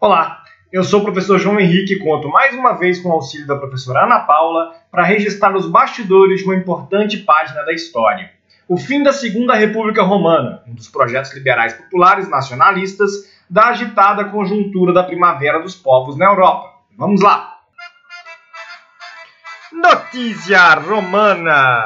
Olá, eu sou o professor João Henrique e conto mais uma vez com o auxílio da professora Ana Paula para registrar os bastidores de uma importante página da história. O fim da Segunda República Romana, um dos projetos liberais populares nacionalistas da agitada conjuntura da Primavera dos Povos na Europa. Vamos lá! Notícia Romana!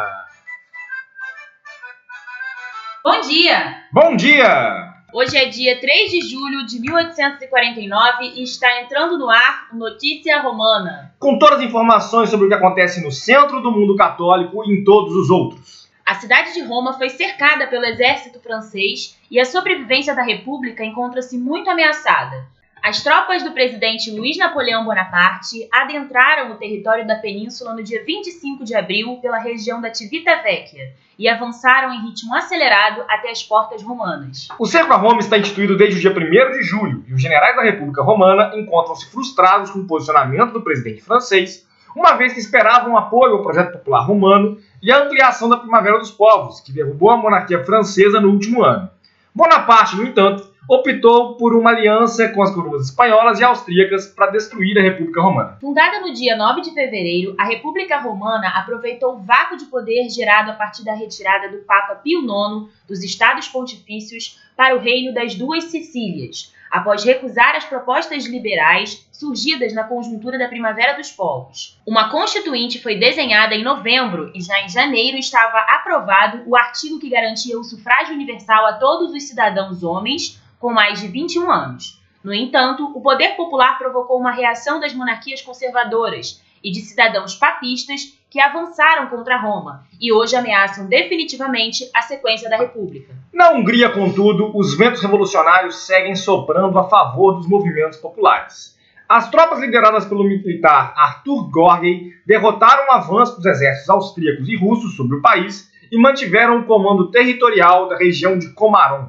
Bom dia! Bom dia! Hoje é dia 3 de julho de 1849 e está entrando no ar Notícia Romana. Com todas as informações sobre o que acontece no centro do mundo católico e em todos os outros. A cidade de Roma foi cercada pelo exército francês e a sobrevivência da República encontra-se muito ameaçada. As tropas do presidente Luiz Napoleão Bonaparte adentraram o território da península no dia 25 de abril pela região da Civitavecchia e avançaram em ritmo acelerado até as portas romanas. O cerco a Roma está instituído desde o dia 1 de julho e os generais da República Romana encontram-se frustrados com o posicionamento do presidente francês, uma vez que esperavam apoio ao projeto popular romano e a ampliação da Primavera dos Povos, que derrubou a monarquia francesa no último ano. Bonaparte, no entanto, optou por uma aliança com as coroas espanholas e austríacas para destruir a República Romana. Fundada no dia 9 de fevereiro, a República Romana aproveitou o vácuo de poder gerado a partir da retirada do Papa Pio IX dos Estados Pontifícios para o Reino das Duas Sicílias, após recusar as propostas liberais surgidas na conjuntura da Primavera dos Povos. Uma constituinte foi desenhada em novembro e já em janeiro estava aprovado o artigo que garantia o sufrágio universal a todos os cidadãos homens com mais de 21 anos. No entanto, o poder popular provocou uma reação das monarquias conservadoras e de cidadãos papistas que avançaram contra Roma e hoje ameaçam definitivamente a sequência da República. Na Hungria, contudo, os ventos revolucionários seguem soprando a favor dos movimentos populares. As tropas lideradas pelo militar Arthur Gorgey derrotaram o avanço dos exércitos austríacos e russos sobre o país e mantiveram o comando territorial da região de Komarom.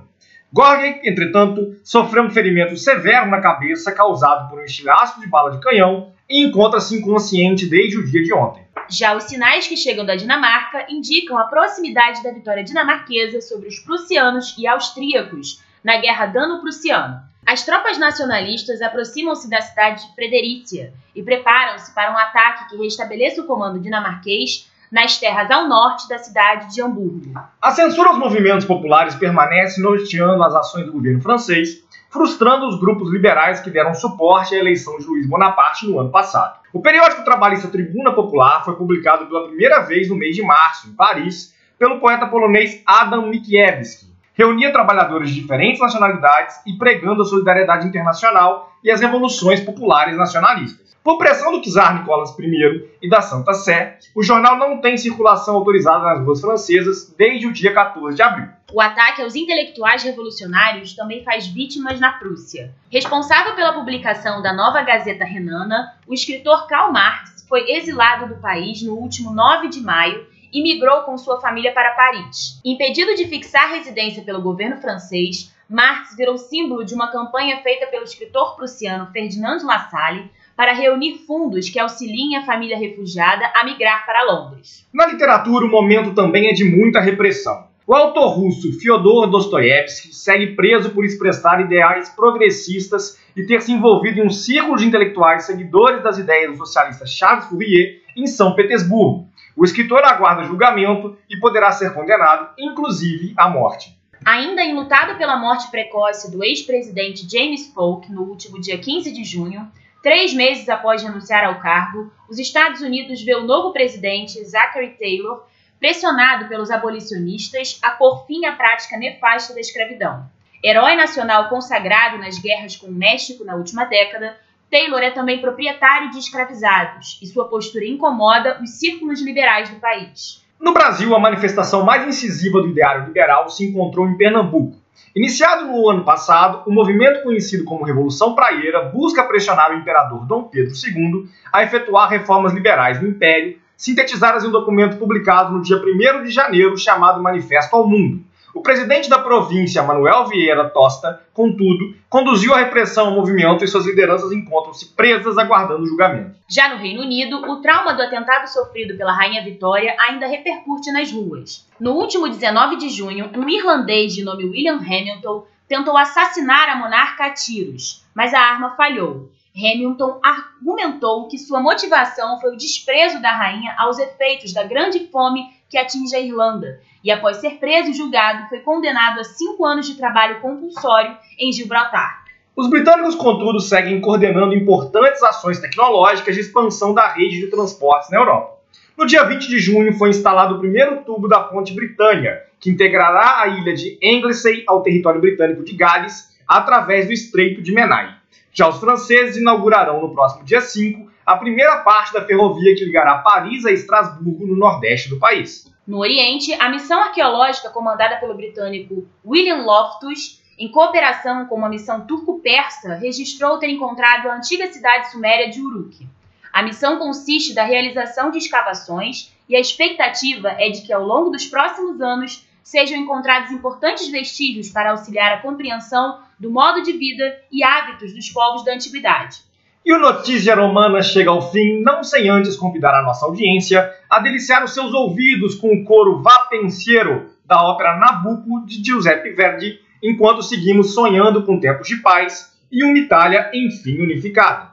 Gorgey, entretanto, sofreu um ferimento severo na cabeça causado por um estilhaço de bala de canhão e encontra-se inconsciente desde o dia de ontem. Já os sinais que chegam da Dinamarca indicam a proximidade da vitória dinamarquesa sobre os prussianos e austríacos na Guerra Dano-Prussiano. As tropas nacionalistas aproximam-se da cidade de Fredericia e preparam-se para um ataque que restabeleça o comando dinamarquês nas terras ao norte da cidade de Hamburgo. A censura aos movimentos populares permanece norteando as ações do governo francês, frustrando os grupos liberais que deram suporte à eleição de Luiz Bonaparte no ano passado. O periódico trabalhista Tribuna Popular foi publicado pela primeira vez no mês de março, em Paris, pelo poeta polonês Adam Mickiewicz, reunia trabalhadores de diferentes nacionalidades e pregando a solidariedade internacional e as revoluções populares nacionalistas. Por pressão do czar Nicolas I e da Santa Sé, o jornal não tem circulação autorizada nas ruas francesas desde o dia 14 de abril. O ataque aos intelectuais revolucionários também faz vítimas na Prússia. Responsável pela publicação da nova Gazeta Renana, o escritor Karl Marx foi exilado do país no último 9 de maio e migrou com sua família para Paris. Impedido de fixar residência pelo governo francês, Marx virou símbolo de uma campanha feita pelo escritor prussiano Ferdinand Lassalle para reunir fundos que auxiliem a família refugiada a migrar para Londres. Na literatura, o momento também é de muita repressão. O autor russo Fyodor Dostoiévski segue preso por expressar ideais progressistas e ter se envolvido em um círculo de intelectuais seguidores das ideias do socialista Charles Fourier em São Petersburgo. O escritor aguarda julgamento e poderá ser condenado, inclusive à morte. Ainda enlutado pela morte precoce do ex-presidente James Polk no último dia 15 de junho, Três meses após renunciar ao cargo, os Estados Unidos vê o novo presidente, Zachary Taylor, pressionado pelos abolicionistas a pôr fim à prática nefasta da escravidão. Herói nacional consagrado nas guerras com o México na última década, Taylor é também proprietário de escravizados e sua postura incomoda os círculos liberais do país. No Brasil, a manifestação mais incisiva do ideário liberal se encontrou em Pernambuco, Iniciado no ano passado, o movimento conhecido como Revolução Praieira busca pressionar o imperador Dom Pedro II a efetuar reformas liberais no Império, sintetizadas em um documento publicado no dia 1 de janeiro chamado Manifesto ao Mundo, o presidente da província, Manuel Vieira Tosta, contudo, conduziu a repressão ao movimento e suas lideranças encontram-se presas aguardando julgamento. Já no Reino Unido, o trauma do atentado sofrido pela Rainha Vitória ainda repercute nas ruas. No último 19 de junho, um irlandês de nome William Hamilton tentou assassinar a monarca a tiros, mas a arma falhou. Hamilton argumentou que sua motivação foi o desprezo da rainha aos efeitos da grande fome que atinge a Irlanda, e após ser preso e julgado, foi condenado a cinco anos de trabalho compulsório em Gibraltar. Os britânicos, contudo, seguem coordenando importantes ações tecnológicas de expansão da rede de transportes na Europa. No dia 20 de junho foi instalado o primeiro tubo da Ponte Britânia, que integrará a ilha de Anglesey ao território britânico de Gales através do Estreito de Menai. Já os franceses inaugurarão no próximo dia 5 a primeira parte da ferrovia que ligará Paris a Estrasburgo, no nordeste do país. No Oriente, a missão arqueológica comandada pelo britânico William Loftus, em cooperação com uma missão turco-persa, registrou ter encontrado a antiga cidade suméria de Uruk. A missão consiste da realização de escavações e a expectativa é de que ao longo dos próximos anos sejam encontrados importantes vestígios para auxiliar a compreensão do modo de vida e hábitos dos povos da antiguidade. E o Notícia Romana chega ao fim, não sem antes convidar a nossa audiência a deliciar os seus ouvidos com o coro vapenseiro da ópera Nabucco de Giuseppe Verdi, enquanto seguimos sonhando com tempos de paz e uma Itália enfim unificada.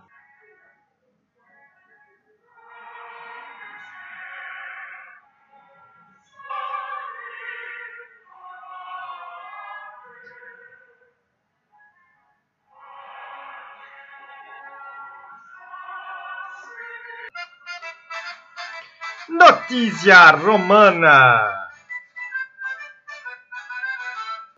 Notícia Romana.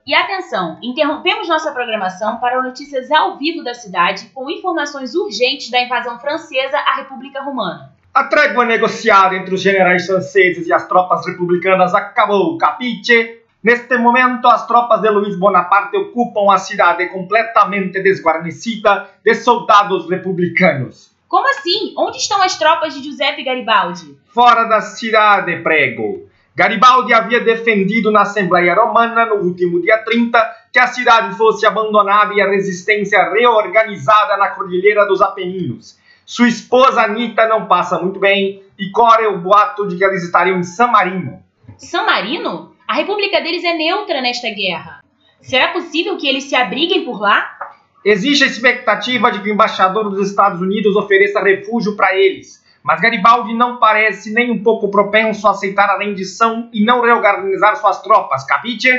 E atenção, interrompemos nossa programação para notícias ao vivo da cidade com informações urgentes da invasão francesa à República Romana. A trégua negociada entre os generais franceses e as tropas republicanas acabou, capiche? Neste momento, as tropas de Luiz Bonaparte ocupam a cidade completamente desguarnecida de soldados republicanos. Como assim? Onde estão as tropas de Giuseppe Garibaldi? Fora da cidade, prego. Garibaldi havia defendido na Assembleia Romana, no último dia 30, que a cidade fosse abandonada e a resistência reorganizada na Cordilheira dos Apeninos. Sua esposa Anita não passa muito bem e corre o boato de que eles estariam em San Marino. San Marino? A república deles é neutra nesta guerra. Será possível que eles se abriguem por lá? Existe a expectativa de que o embaixador dos Estados Unidos ofereça refúgio para eles, mas Garibaldi não parece nem um pouco propenso a aceitar a rendição e não reorganizar suas tropas, capite?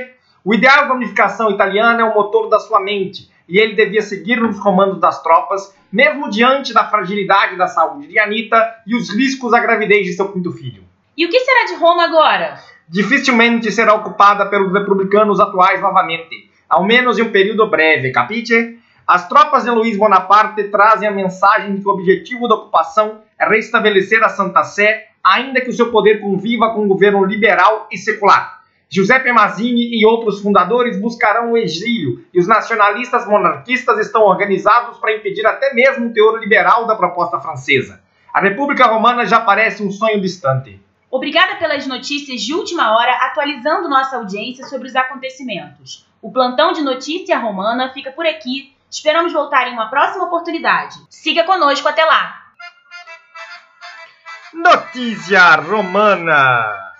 O ideal da unificação italiana é o motor da sua mente, e ele devia seguir nos comandos das tropas, mesmo diante da fragilidade da saúde de Anita e os riscos da gravidez de seu quinto filho. E o que será de Roma agora? Dificilmente será ocupada pelos republicanos atuais novamente, ao menos em um período breve, capite? As tropas de Luiz Bonaparte trazem a mensagem de que o objetivo da ocupação é restabelecer a Santa Sé, ainda que o seu poder conviva com um governo liberal e secular. Giuseppe Mazzini e outros fundadores buscarão o exílio, e os nacionalistas monarquistas estão organizados para impedir até mesmo o teor liberal da proposta francesa. A República Romana já parece um sonho distante. Obrigada pelas notícias de última hora, atualizando nossa audiência sobre os acontecimentos. O plantão de notícia romana fica por aqui. Esperamos voltar em uma próxima oportunidade. Siga conosco até lá! Notícia Romana!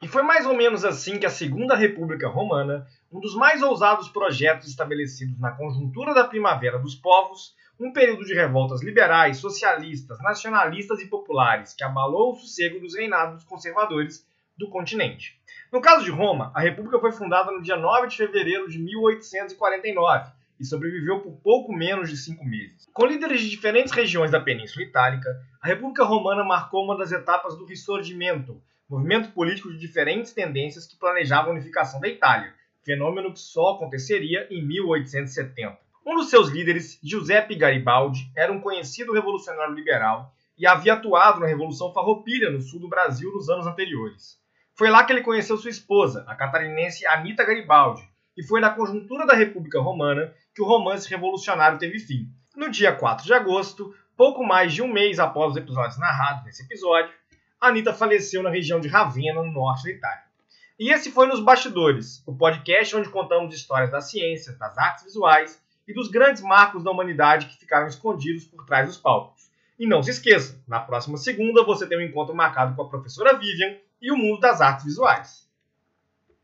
E foi mais ou menos assim que a Segunda República Romana, um dos mais ousados projetos estabelecidos na conjuntura da Primavera dos Povos, um período de revoltas liberais, socialistas, nacionalistas e populares que abalou o sossego dos reinados conservadores do continente. No caso de Roma, a República foi fundada no dia 9 de fevereiro de 1849 e sobreviveu por pouco menos de cinco meses. Com líderes de diferentes regiões da Península Itálica, a República Romana marcou uma das etapas do Risorgimento, movimento político de diferentes tendências que planejava a unificação da Itália, fenômeno que só aconteceria em 1870. Um dos seus líderes, Giuseppe Garibaldi, era um conhecido revolucionário liberal e havia atuado na Revolução Farroupilha no sul do Brasil nos anos anteriores. Foi lá que ele conheceu sua esposa, a catarinense Anita Garibaldi, e foi na conjuntura da República Romana que o romance revolucionário teve fim. No dia 4 de agosto, pouco mais de um mês após os episódios narrados nesse episódio, Anita faleceu na região de Ravenna, no norte da Itália. E esse foi Nos Bastidores, o podcast onde contamos histórias da ciência, das artes visuais e dos grandes marcos da humanidade que ficaram escondidos por trás dos palcos. E não se esqueça, na próxima segunda você tem um encontro marcado com a professora Vivian e o mundo das artes visuais.